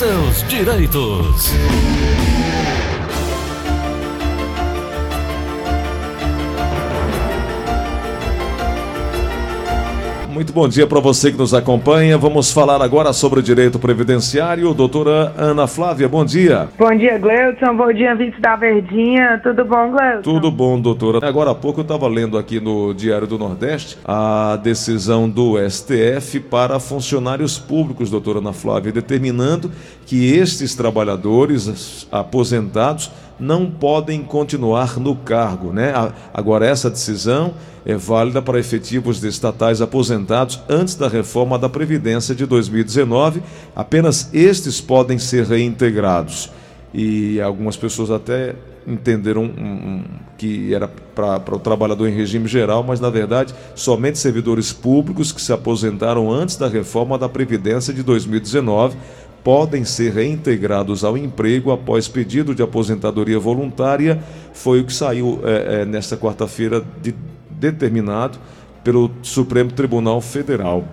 seus direitos. Muito bom dia para você que nos acompanha. Vamos falar agora sobre o direito previdenciário. Doutora Ana Flávia, bom dia. Bom dia, Gleudson. Bom dia, vice da Verdinha. Tudo bom, Gleudson? Tudo bom, doutora. Agora há pouco eu estava lendo aqui no Diário do Nordeste a decisão do STF para funcionários públicos, doutora Ana Flávia, determinando que estes trabalhadores aposentados não podem continuar no cargo, né? Agora essa decisão é válida para efetivos estatais aposentados antes da reforma da Previdência de 2019. Apenas estes podem ser reintegrados. E algumas pessoas até entenderam um, um, que era para o trabalhador em regime geral, mas na verdade somente servidores públicos que se aposentaram antes da reforma da Previdência de 2019 podem ser reintegrados ao emprego após pedido de aposentadoria voluntária. Foi o que saiu é, é, nesta quarta-feira de determinado pelo Supremo Tribunal Federal.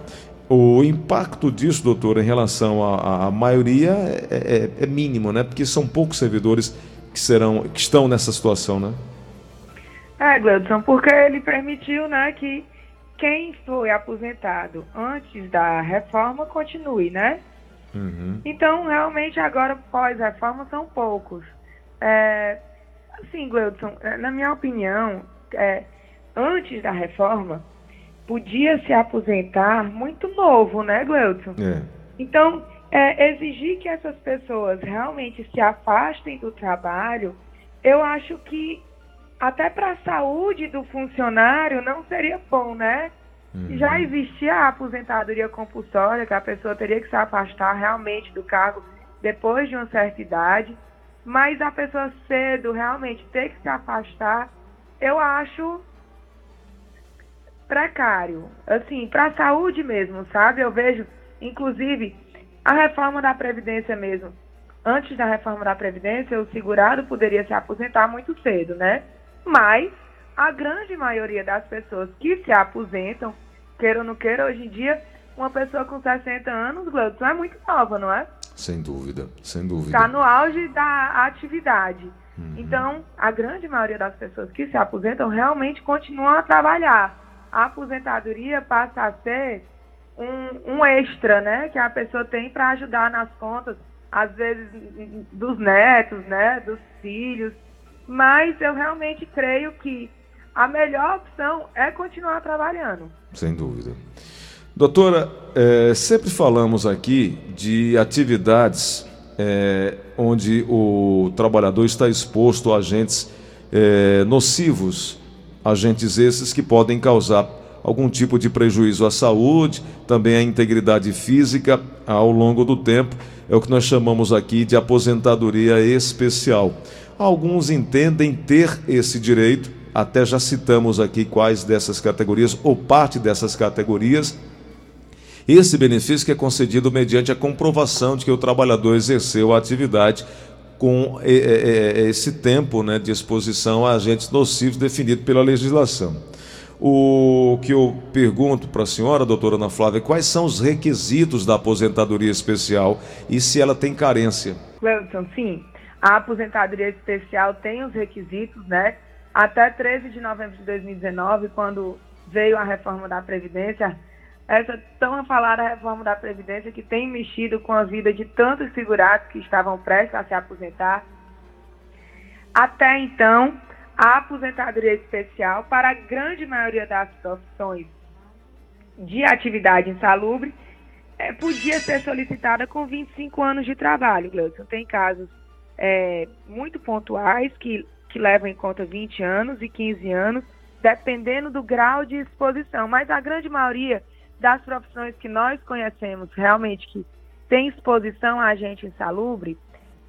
O impacto disso, doutor, em relação à, à maioria é, é, é, mínimo, né? Porque são poucos servidores que serão, que estão nessa situação, né? É, Gleudson, porque ele permitiu, né, que quem foi aposentado antes da reforma continue, né? Uhum. Então, realmente, agora pós-reforma são poucos. É, assim, Gleudson, é, na minha opinião, é, antes da reforma, podia se aposentar muito novo, né, Gleudson? É. Então, é, exigir que essas pessoas realmente se afastem do trabalho, eu acho que até para a saúde do funcionário não seria bom, né? Uhum. Já existia a aposentadoria compulsória, que a pessoa teria que se afastar realmente do cargo depois de uma certa idade, mas a pessoa cedo realmente ter que se afastar, eu acho precário. Assim, para a saúde mesmo, sabe? Eu vejo, inclusive, a reforma da Previdência mesmo. Antes da reforma da Previdência, o segurado poderia se aposentar muito cedo, né? Mas a grande maioria das pessoas que se aposentam, queira ou não queira, hoje em dia, uma pessoa com 60 anos, Gleudson, é muito nova, não é? Sem dúvida, sem dúvida. Está no auge da atividade. Uhum. Então, a grande maioria das pessoas que se aposentam realmente continuam a trabalhar a aposentadoria passa a ser um, um extra, né? Que a pessoa tem para ajudar nas contas, às vezes dos netos, né? Dos filhos. Mas eu realmente creio que a melhor opção é continuar trabalhando. Sem dúvida. Doutora, é, sempre falamos aqui de atividades é, onde o trabalhador está exposto a agentes é, nocivos agentes esses que podem causar algum tipo de prejuízo à saúde, também à integridade física ao longo do tempo. É o que nós chamamos aqui de aposentadoria especial. Alguns entendem ter esse direito, até já citamos aqui quais dessas categorias ou parte dessas categorias. Esse benefício que é concedido mediante a comprovação de que o trabalhador exerceu a atividade com é, é, é, esse tempo né, de exposição a agentes nocivos definido pela legislação. O que eu pergunto para a senhora, doutora Ana Flávia, quais são os requisitos da aposentadoria especial e se ela tem carência? Cleuton, sim. A aposentadoria especial tem os requisitos, né? Até 13 de novembro de 2019, quando veio a reforma da Previdência, essa tão falada reforma da Previdência que tem mexido com a vida de tantos segurados que estavam prestes a se aposentar. Até então, a aposentadoria especial para a grande maioria das profissões de atividade insalubre é, podia ser solicitada com 25 anos de trabalho, Gleudson. Tem casos é, muito pontuais que, que levam em conta 20 anos e 15 anos, dependendo do grau de exposição, mas a grande maioria das profissões que nós conhecemos realmente que tem exposição a agente insalubre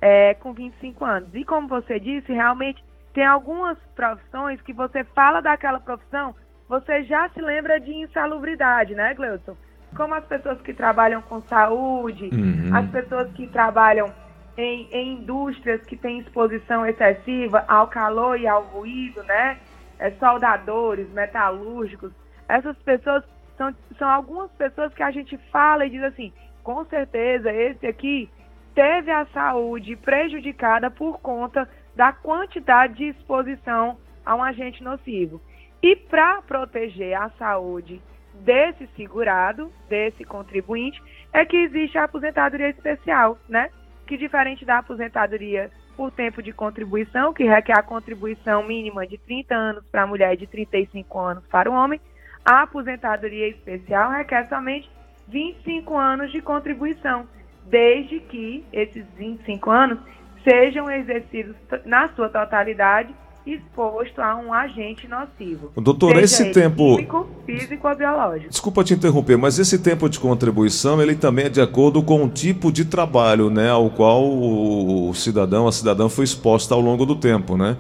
é, com 25 anos. E como você disse, realmente tem algumas profissões que você fala daquela profissão, você já se lembra de insalubridade, né, Gleudson? Como as pessoas que trabalham com saúde, uhum. as pessoas que trabalham em, em, indústrias que têm exposição excessiva ao calor e ao ruído, né? É, soldadores, metalúrgicos, essas pessoas são, são algumas pessoas que a gente fala e diz assim, com certeza esse aqui teve a saúde prejudicada por conta da quantidade de exposição a um agente nocivo. E para proteger a saúde desse segurado, desse contribuinte, é que existe a aposentadoria especial, né? Que diferente da aposentadoria por tempo de contribuição, que requer a contribuição mínima de 30 anos para a mulher e de 35 anos para o homem, a aposentadoria especial requer somente 25 anos de contribuição, desde que esses 25 anos sejam exercidos na sua totalidade exposto a um agente nocivo. Doutor, esse tempo químico, físico ou biológico. Desculpa te interromper, mas esse tempo de contribuição, ele também é de acordo com o tipo de trabalho, né, ao qual o cidadão, a cidadã foi exposta ao longo do tempo, né?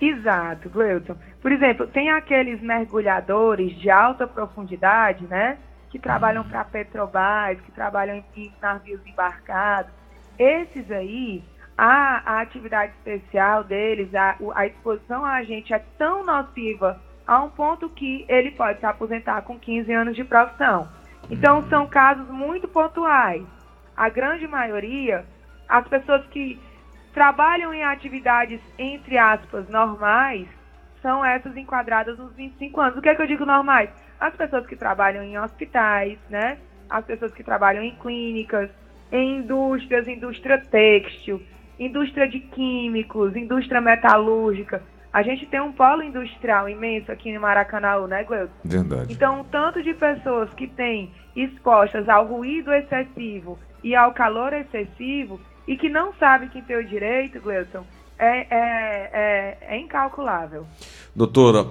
Exato, Gleuton. Por exemplo, tem aqueles mergulhadores de alta profundidade, né, que trabalham para Petrobras, que trabalham em navios embarcados. Esses aí, a, a atividade especial deles, a, a exposição a agente é tão nociva a um ponto que ele pode se aposentar com 15 anos de profissão. Então, uhum. são casos muito pontuais. A grande maioria, as pessoas que trabalham em atividades, entre aspas, normais, são essas enquadradas nos 25 anos. O que é que eu digo normais? As pessoas que trabalham em hospitais, né? As pessoas que trabalham em clínicas, em indústrias, indústria têxtil, indústria de químicos, indústria metalúrgica. A gente tem um polo industrial imenso aqui em Maracanã, né, Gleuton? Verdade. Então, o tanto de pessoas que têm expostas ao ruído excessivo e ao calor excessivo e que não sabem que tem o direito, Gleuton, é, é, é, é incalculável. Doutora,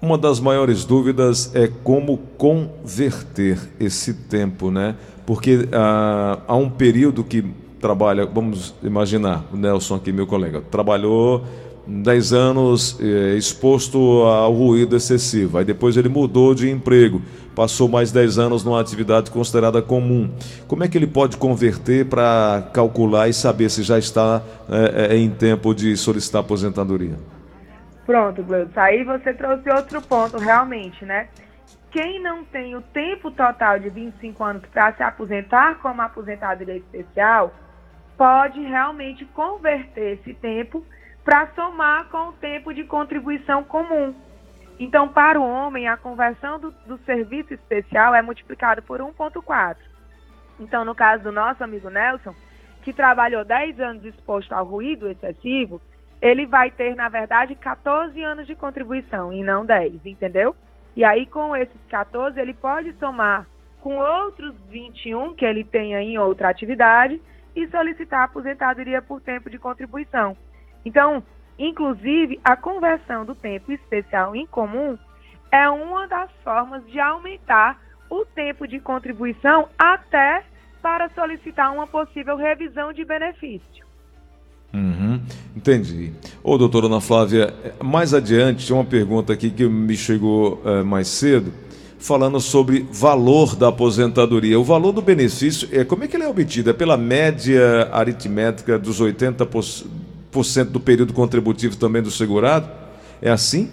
uma das maiores dúvidas é como converter esse tempo, né? Porque ah, há um período que trabalha, vamos imaginar, o Nelson aqui, meu colega, trabalhou 10 anos eh, exposto ao ruído excessivo, aí depois ele mudou de emprego, passou mais 10 anos numa atividade considerada comum. Como é que ele pode converter para calcular e saber se já está eh, em tempo de solicitar aposentadoria? Pronto, Gleudson. Aí você trouxe outro ponto, realmente, né? Quem não tem o tempo total de 25 anos para se aposentar como aposentadoria especial, pode realmente converter esse tempo para somar com o tempo de contribuição comum. Então, para o homem, a conversão do, do serviço especial é multiplicado por 1,4. Então, no caso do nosso amigo Nelson, que trabalhou 10 anos exposto ao ruído excessivo, ele vai ter, na verdade, 14 anos de contribuição e não 10, entendeu? E aí, com esses 14, ele pode somar com outros 21 que ele tem em outra atividade e solicitar aposentadoria por tempo de contribuição. Então, inclusive, a conversão do tempo especial em comum é uma das formas de aumentar o tempo de contribuição até para solicitar uma possível revisão de benefício. Uhum, entendi. Ô, doutora Ana Flávia, mais adiante, tinha uma pergunta aqui que me chegou uh, mais cedo falando sobre valor da aposentadoria. O valor do benefício, é como é que ele é obtido? É pela média aritmética dos 80% do período contributivo também do segurado? É assim?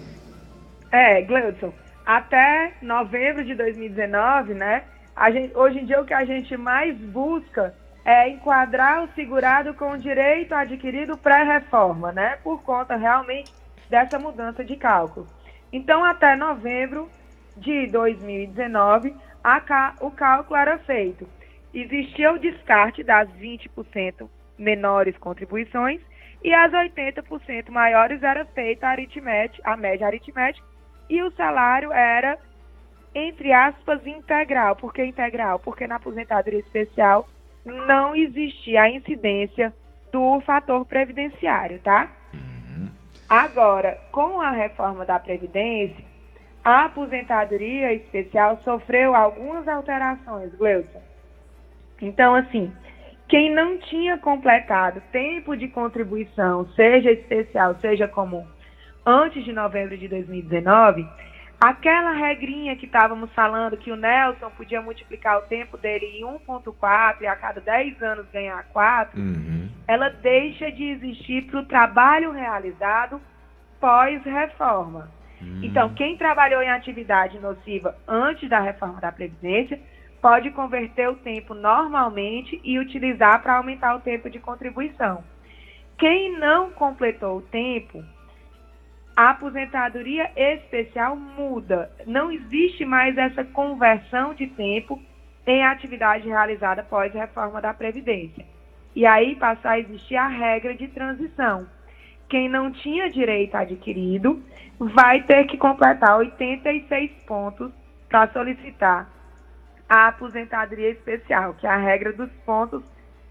É, Gleudson. Até novembro de 2019, né? Gente, hoje em dia o que a gente mais busca é enquadrar o segurado com o direito adquirido pré-reforma, né? Por conta realmente dessa mudança de cálculo. Então, até novembro, de 2019, a, o cálculo era feito. Existia o descarte das 20% menores contribuições e as 80% maiores era feita a aritmética, a média aritmética, e o salário era, entre aspas, integral. Por que integral? Porque na aposentadoria especial não existia a incidência do fator previdenciário, tá? Uhum. Agora, com a reforma da Previdência, a aposentadoria especial sofreu algumas alterações, Gleuton. Então, assim, quem não tinha completado tempo de contribuição, seja especial, seja comum, antes de novembro de 2019, aquela regrinha que estávamos falando que o Nelson podia multiplicar o tempo dele em 1,4 e a cada 10 anos ganhar 4, uhum. ela deixa de existir para o trabalho realizado pós-reforma. Hum. Então, quem trabalhou em atividade nociva antes da reforma da Previdência pode converter o tempo normalmente e utilizar para aumentar o tempo de contribuição. Quem não completou o tempo, a aposentadoria especial muda. Não existe mais essa conversão de tempo em atividade realizada após a reforma da Previdência. E aí passa a existir a regra de transição. Quem não tinha direito adquirido vai ter que completar 86 pontos para solicitar a aposentadoria especial, que é a regra dos pontos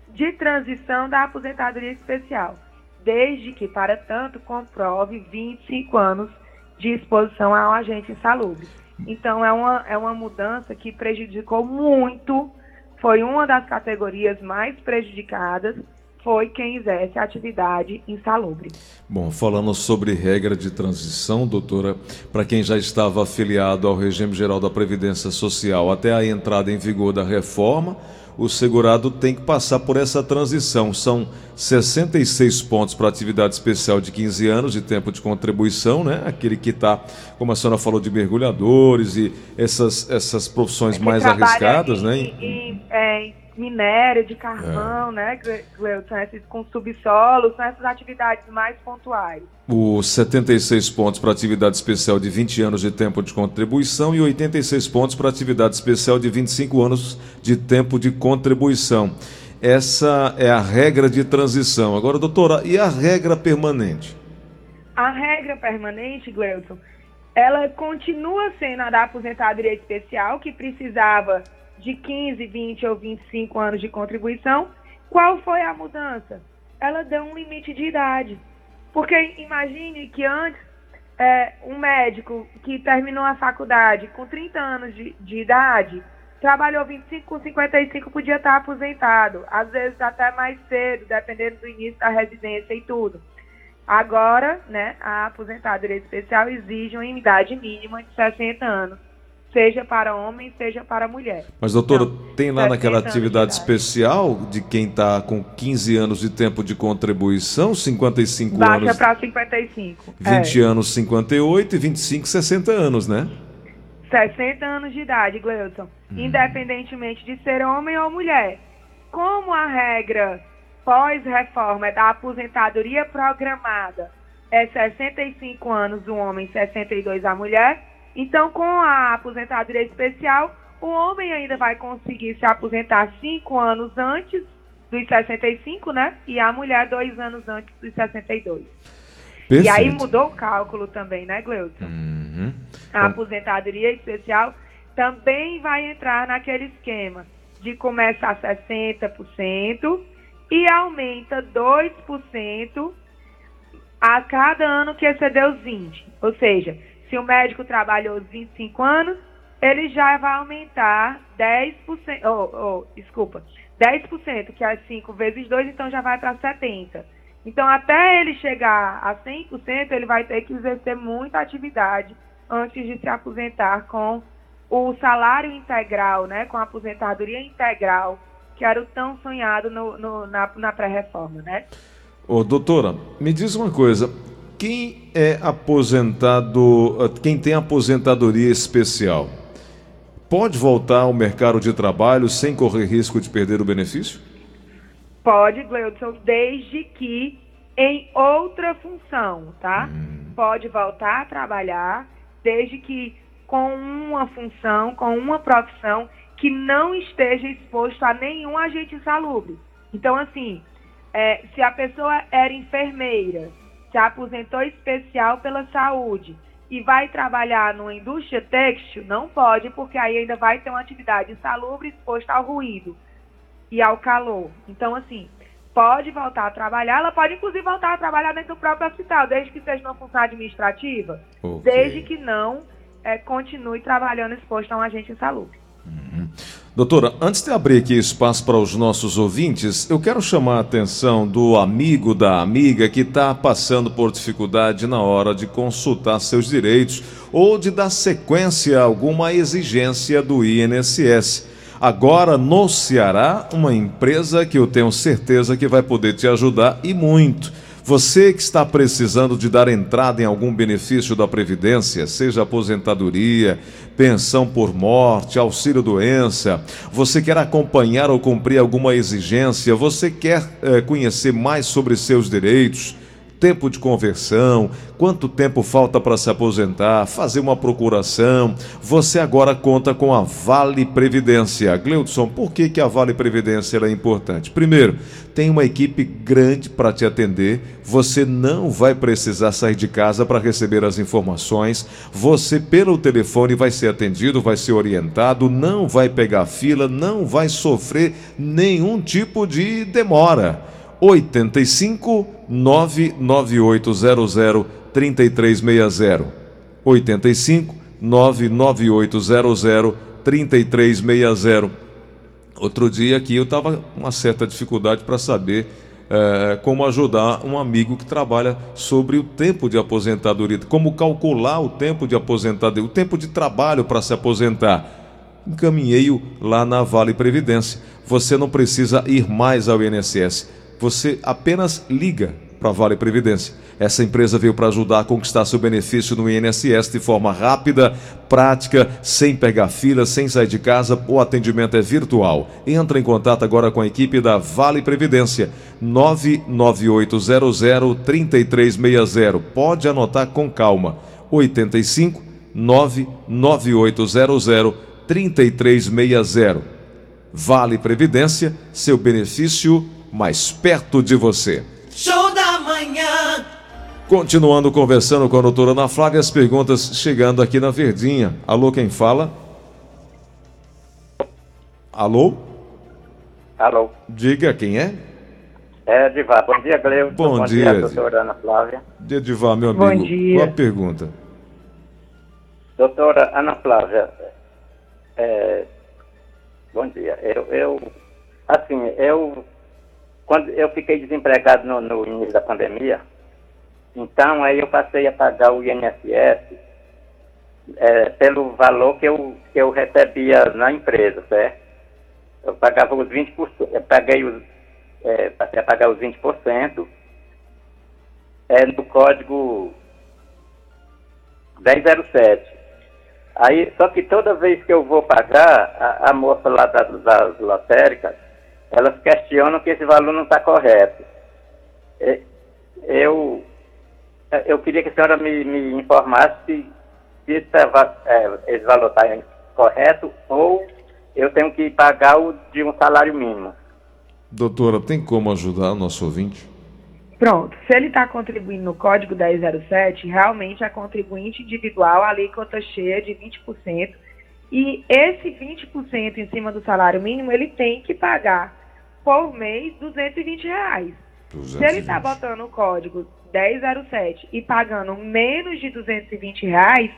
de transição da aposentadoria especial desde que, para tanto, comprove 25 anos de exposição ao agente insalubre. Então, é uma, é uma mudança que prejudicou muito, foi uma das categorias mais prejudicadas, foi quem exerce a atividade insalubre. Bom, falando sobre regra de transição, doutora, para quem já estava afiliado ao regime geral da Previdência Social até a entrada em vigor da reforma, o segurado tem que passar por essa transição. São 66 pontos para atividade especial de 15 anos de tempo de contribuição, né? Aquele que está, como a senhora falou, de mergulhadores e essas, essas profissões é mais arriscadas, em, né? Em, é, minério de carvão, é. né, Gleuton, esses com subsolo, são essas atividades mais pontuais. Os 76 pontos para atividade especial de 20 anos de tempo de contribuição e 86 pontos para atividade especial de 25 anos de tempo de contribuição. Essa é a regra de transição. Agora, doutora, e a regra permanente? A regra permanente, Gleuton, ela continua sendo a da aposentadoria especial, que precisava de 15, 20 ou 25 anos de contribuição, qual foi a mudança? Ela deu um limite de idade. Porque imagine que antes é, um médico que terminou a faculdade com 30 anos de, de idade, trabalhou 25 com 55, podia estar aposentado, às vezes até mais cedo, dependendo do início da residência e tudo. Agora, né, a aposentadoria especial exige uma idade mínima de 60 anos seja para homem, seja para mulher. Mas, doutora, então, tem lá naquela atividade especial de quem está com 15 anos de tempo de contribuição, 55 Baixa anos. Baixa para 55. 20 é. anos, 58 e 25, 60 anos, né? 60 anos de idade, Gleuton. Hum. Independentemente de ser homem ou mulher. Como a regra pós-reforma é da aposentadoria programada é 65 anos o homem, 62 a mulher, então, com a aposentadoria especial, o homem ainda vai conseguir se aposentar cinco anos antes dos 65, né? E a mulher dois anos antes dos 62. Perfeito. E aí mudou o cálculo também, né, Gleuton? Uhum. A aposentadoria especial também vai entrar naquele esquema de começar 60% e aumenta 2% a cada ano que exceder os 20. Ou seja, se o médico trabalhou 25 anos, ele já vai aumentar 10%, oh, oh, desculpa, 10%, que é 5 vezes 2, então já vai para 70%. Então, até ele chegar a 100%, ele vai ter que exercer muita atividade antes de se aposentar com o salário integral, né, com a aposentadoria integral, que era o tão sonhado no, no, na, na pré-reforma, né? Ô, doutora, me diz uma coisa, quem é aposentado, quem tem aposentadoria especial, pode voltar ao mercado de trabalho sem correr risco de perder o benefício? Pode, Gleudson, desde que em outra função, tá? Hum. Pode voltar a trabalhar, desde que com uma função, com uma profissão que não esteja exposto a nenhum agente insalubre. Então, assim, é, se a pessoa era enfermeira, se aposentou especial pela saúde e vai trabalhar numa indústria têxtil, não pode, porque aí ainda vai ter uma atividade insalubre exposta ao ruído e ao calor. Então, assim, pode voltar a trabalhar, ela pode inclusive voltar a trabalhar dentro do próprio hospital, desde que seja uma função administrativa, okay. desde que não é, continue trabalhando exposto a um agente insalubre. Uhum. Doutora, antes de abrir aqui espaço para os nossos ouvintes, eu quero chamar a atenção do amigo da amiga que está passando por dificuldade na hora de consultar seus direitos ou de dar sequência a alguma exigência do INSS. Agora, no Ceará, uma empresa que eu tenho certeza que vai poder te ajudar e muito Você que está precisando de dar entrada em algum benefício da Previdência, seja aposentadoria, pensão por morte, auxílio doença, você quer acompanhar ou cumprir alguma exigência, você quer é, conhecer mais sobre seus direitos tempo de conversão, quanto tempo falta para se aposentar, fazer uma procuração. Você agora conta com a Vale Previdência. Gleudson, por que, que a Vale Previdência é importante? Primeiro, tem uma equipe grande para te atender. Você não vai precisar sair de casa para receber as informações. Você, pelo telefone, vai ser atendido, vai ser orientado, não vai pegar fila, não vai sofrer nenhum tipo de demora. 85 99800 3360. 85 99800 3360. Outro dia aqui eu estava com uma certa dificuldade para saber é, como ajudar um amigo que trabalha sobre o tempo de aposentadoria, como calcular o tempo de aposentadoria, o tempo de trabalho para se aposentar. Encaminhei-o lá na Vale Previdência. Você não precisa ir mais ao INSS você apenas liga para a Vale Previdência. Essa empresa veio para ajudar a conquistar seu benefício no INSS de forma rápida, prática, sem pegar fila, sem sair de casa. O atendimento é virtual. Entra em contato agora com a equipe da Vale Previdência. 99800 3360. Pode anotar com calma. 85 99800 3360. Vale Previdência, seu benefício mais perto de você. Show da manhã. Continuando conversando com a doutora Ana Flávia, as perguntas chegando aqui na Verdinha. Alô, quem fala? Alô? Alô? Diga quem é? É, Edivar. Bom dia, Gleu. Bom, Bom dia, dia doutora Ana Flávia. Dia, Edivar, meu amigo. Bom dia. Qual a pergunta? Doutora Ana Flávia, é... bom dia. Eu, eu, assim, eu quando eu fiquei desempregado no, no, início da pandemia, então aí eu passei a pagar o INSS é, pelo valor que eu, que eu recebia na empresa, certo? Eu pagava os 20%, eu paguei os, é, passei a pagar os 20% é, no código 1007. Aí, só que toda vez que eu vou pagar, a, a moça lá das, das lotéricas, elas questionam que esse valor não está correto. É, eu, eu queria que a senhora me, me informasse se, se esse, é, esse valor está correto ou eu tenho que pagar o de um salário mínimo. Doutora, tem como ajudar o nosso ouvinte? Pronto, se ele está contribuindo no código 1007, realmente a contribuinte individual, a alíquota cheia de 20%, e esse 20% em cima do salário mínimo, ele tem que pagar por mês 220 reais. 220. Se ele está botando o código 1007 e pagando menos de 220 reais,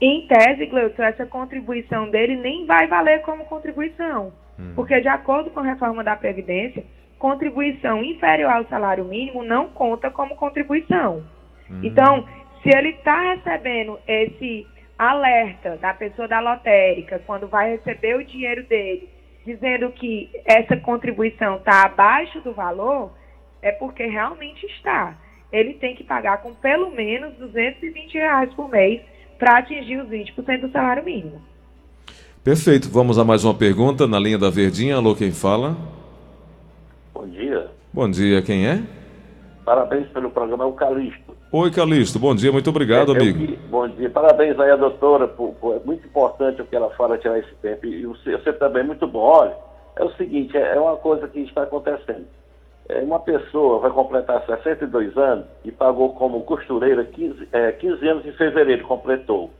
em tese, Gleuton, essa contribuição dele nem vai valer como contribuição. Hum. Porque, de acordo com a reforma da Previdência, contribuição inferior ao salário mínimo não conta como contribuição. Hum. Então, se ele está recebendo esse alerta da pessoa da lotérica, quando vai receber o dinheiro dele, dizendo que essa contribuição está abaixo do valor, é porque realmente está. Ele tem que pagar com pelo menos 220 reais por mês para atingir os 20% do salário mínimo. Perfeito. Vamos a mais uma pergunta na linha da Verdinha. Alô, quem fala? Bom dia. Bom dia, quem é? Parabéns pelo programa, é o Calixto. Oi, Calixto, bom dia, muito obrigado, é, amigo. bom dia, parabéns aí à doutora, por, por, é muito importante o que ela fala tirar esse tempo. E você, você também é muito bom. Olha, é o seguinte, é, é uma coisa que está acontecendo. É, uma pessoa vai completar 62 anos e pagou como costureira 15, é, 15 anos em fevereiro, completou.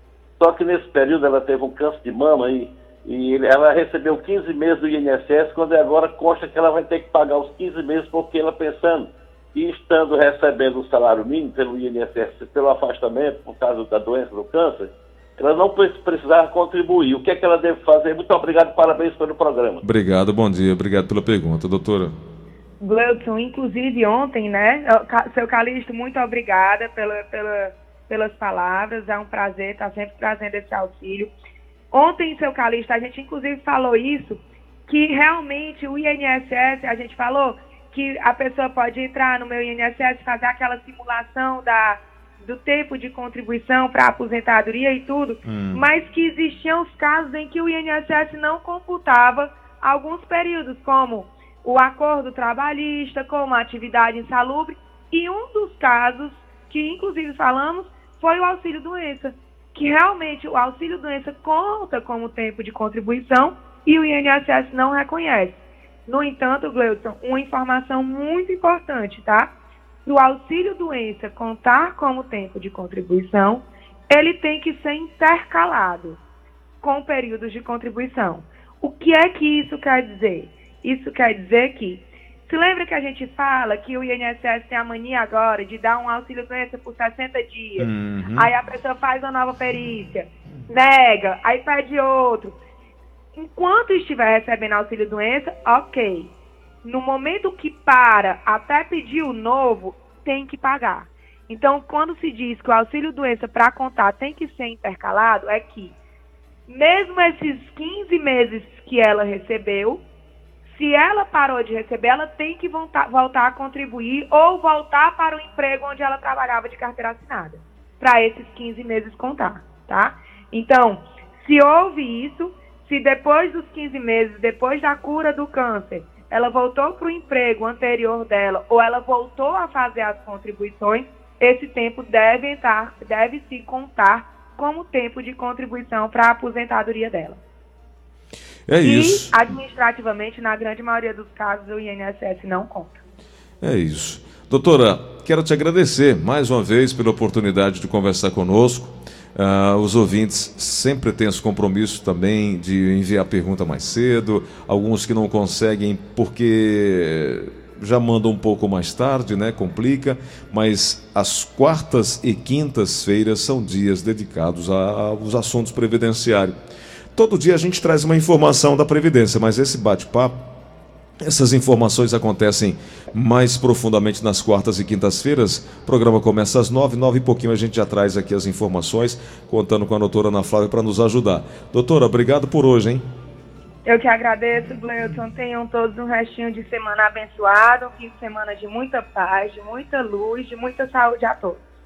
Só que nesse período ela teve um câncer de mama e, e ela recebeu 15 meses do INSS, quando agora consta que ela vai ter que pagar os 15 meses porque ela pensando e estando recebendo o salário mínimo pelo INSS, pelo afastamento, por causa da doença do câncer, ela não precisar contribuir. O que é que ela deve fazer? Muito obrigado, parabéns pelo programa. Obrigado, bom dia, obrigado pela pergunta, doutora. Gleudson, inclusive ontem, né? Seu Calixto, muito obrigada pela, pela, pelas palavras, é um prazer estar sempre trazendo esse auxílio. Ontem, seu Calixto, a gente inclusive falou isso, que realmente o INSS, a gente falou que a pessoa pode entrar no meu INSS, fazer aquela simulação da, do tempo de contribuição para a aposentadoria e tudo, Hum. mas que existiam os casos em que o INSS não computava alguns períodos, como o acordo trabalhista, como a atividade insalubre, e um dos casos que inclusive falamos foi o auxílio doença, que realmente o auxílio doença conta como tempo de contribuição e o INSS não reconhece. No entanto, Gleudson, uma informação muito importante, tá? Para o auxílio doença contar como tempo de contribuição, ele tem que ser intercalado com períodos de contribuição. O que é que isso quer dizer? Isso quer dizer que, se lembra que a gente fala que o INSS tem a mania agora de dar um auxílio doença por 60 dias, Uhum. aí a pessoa faz uma nova perícia, nega, aí pede outro. Enquanto estiver recebendo auxílio doença, ok. No momento que para até pedir o novo, tem que pagar. Então, quando se diz que o auxílio doença para contar tem que ser intercalado, é que mesmo esses 15 meses que ela recebeu, se ela parou de receber, ela tem que voltar, voltar a contribuir ou voltar para o emprego onde ela trabalhava de carteira assinada, para esses 15 meses contar, tá? Então, se houve isso, se depois dos 15 meses, depois da cura do câncer, ela voltou para o emprego anterior dela ou ela voltou a fazer as contribuições, esse tempo deve entrar, deve se contar como tempo de contribuição para a aposentadoria dela. É isso. E administrativamente, na grande maioria dos casos, o INSS não conta. É isso. Doutora, quero te agradecer mais uma vez pela oportunidade de conversar conosco. Ah, os ouvintes sempre têm esse compromisso também de enviar pergunta mais cedo, alguns que não conseguem porque já mandam um pouco mais tarde, né? Complica, mas as quartas e quintas-feiras são dias dedicados aos assuntos previdenciários. Todo dia a gente traz uma informação da Previdência, mas esse bate-papo essas informações acontecem mais profundamente nas quartas e quintas-feiras. O programa começa às nove, nove e pouquinho a gente já traz aqui as informações, contando com a doutora Ana Flávia para nos ajudar. Doutora, obrigado por hoje, hein? Eu que agradeço, Gleuton. Tenham todos um restinho de semana abençoado, um fim de semana de muita paz, de muita luz, de muita saúde a todos.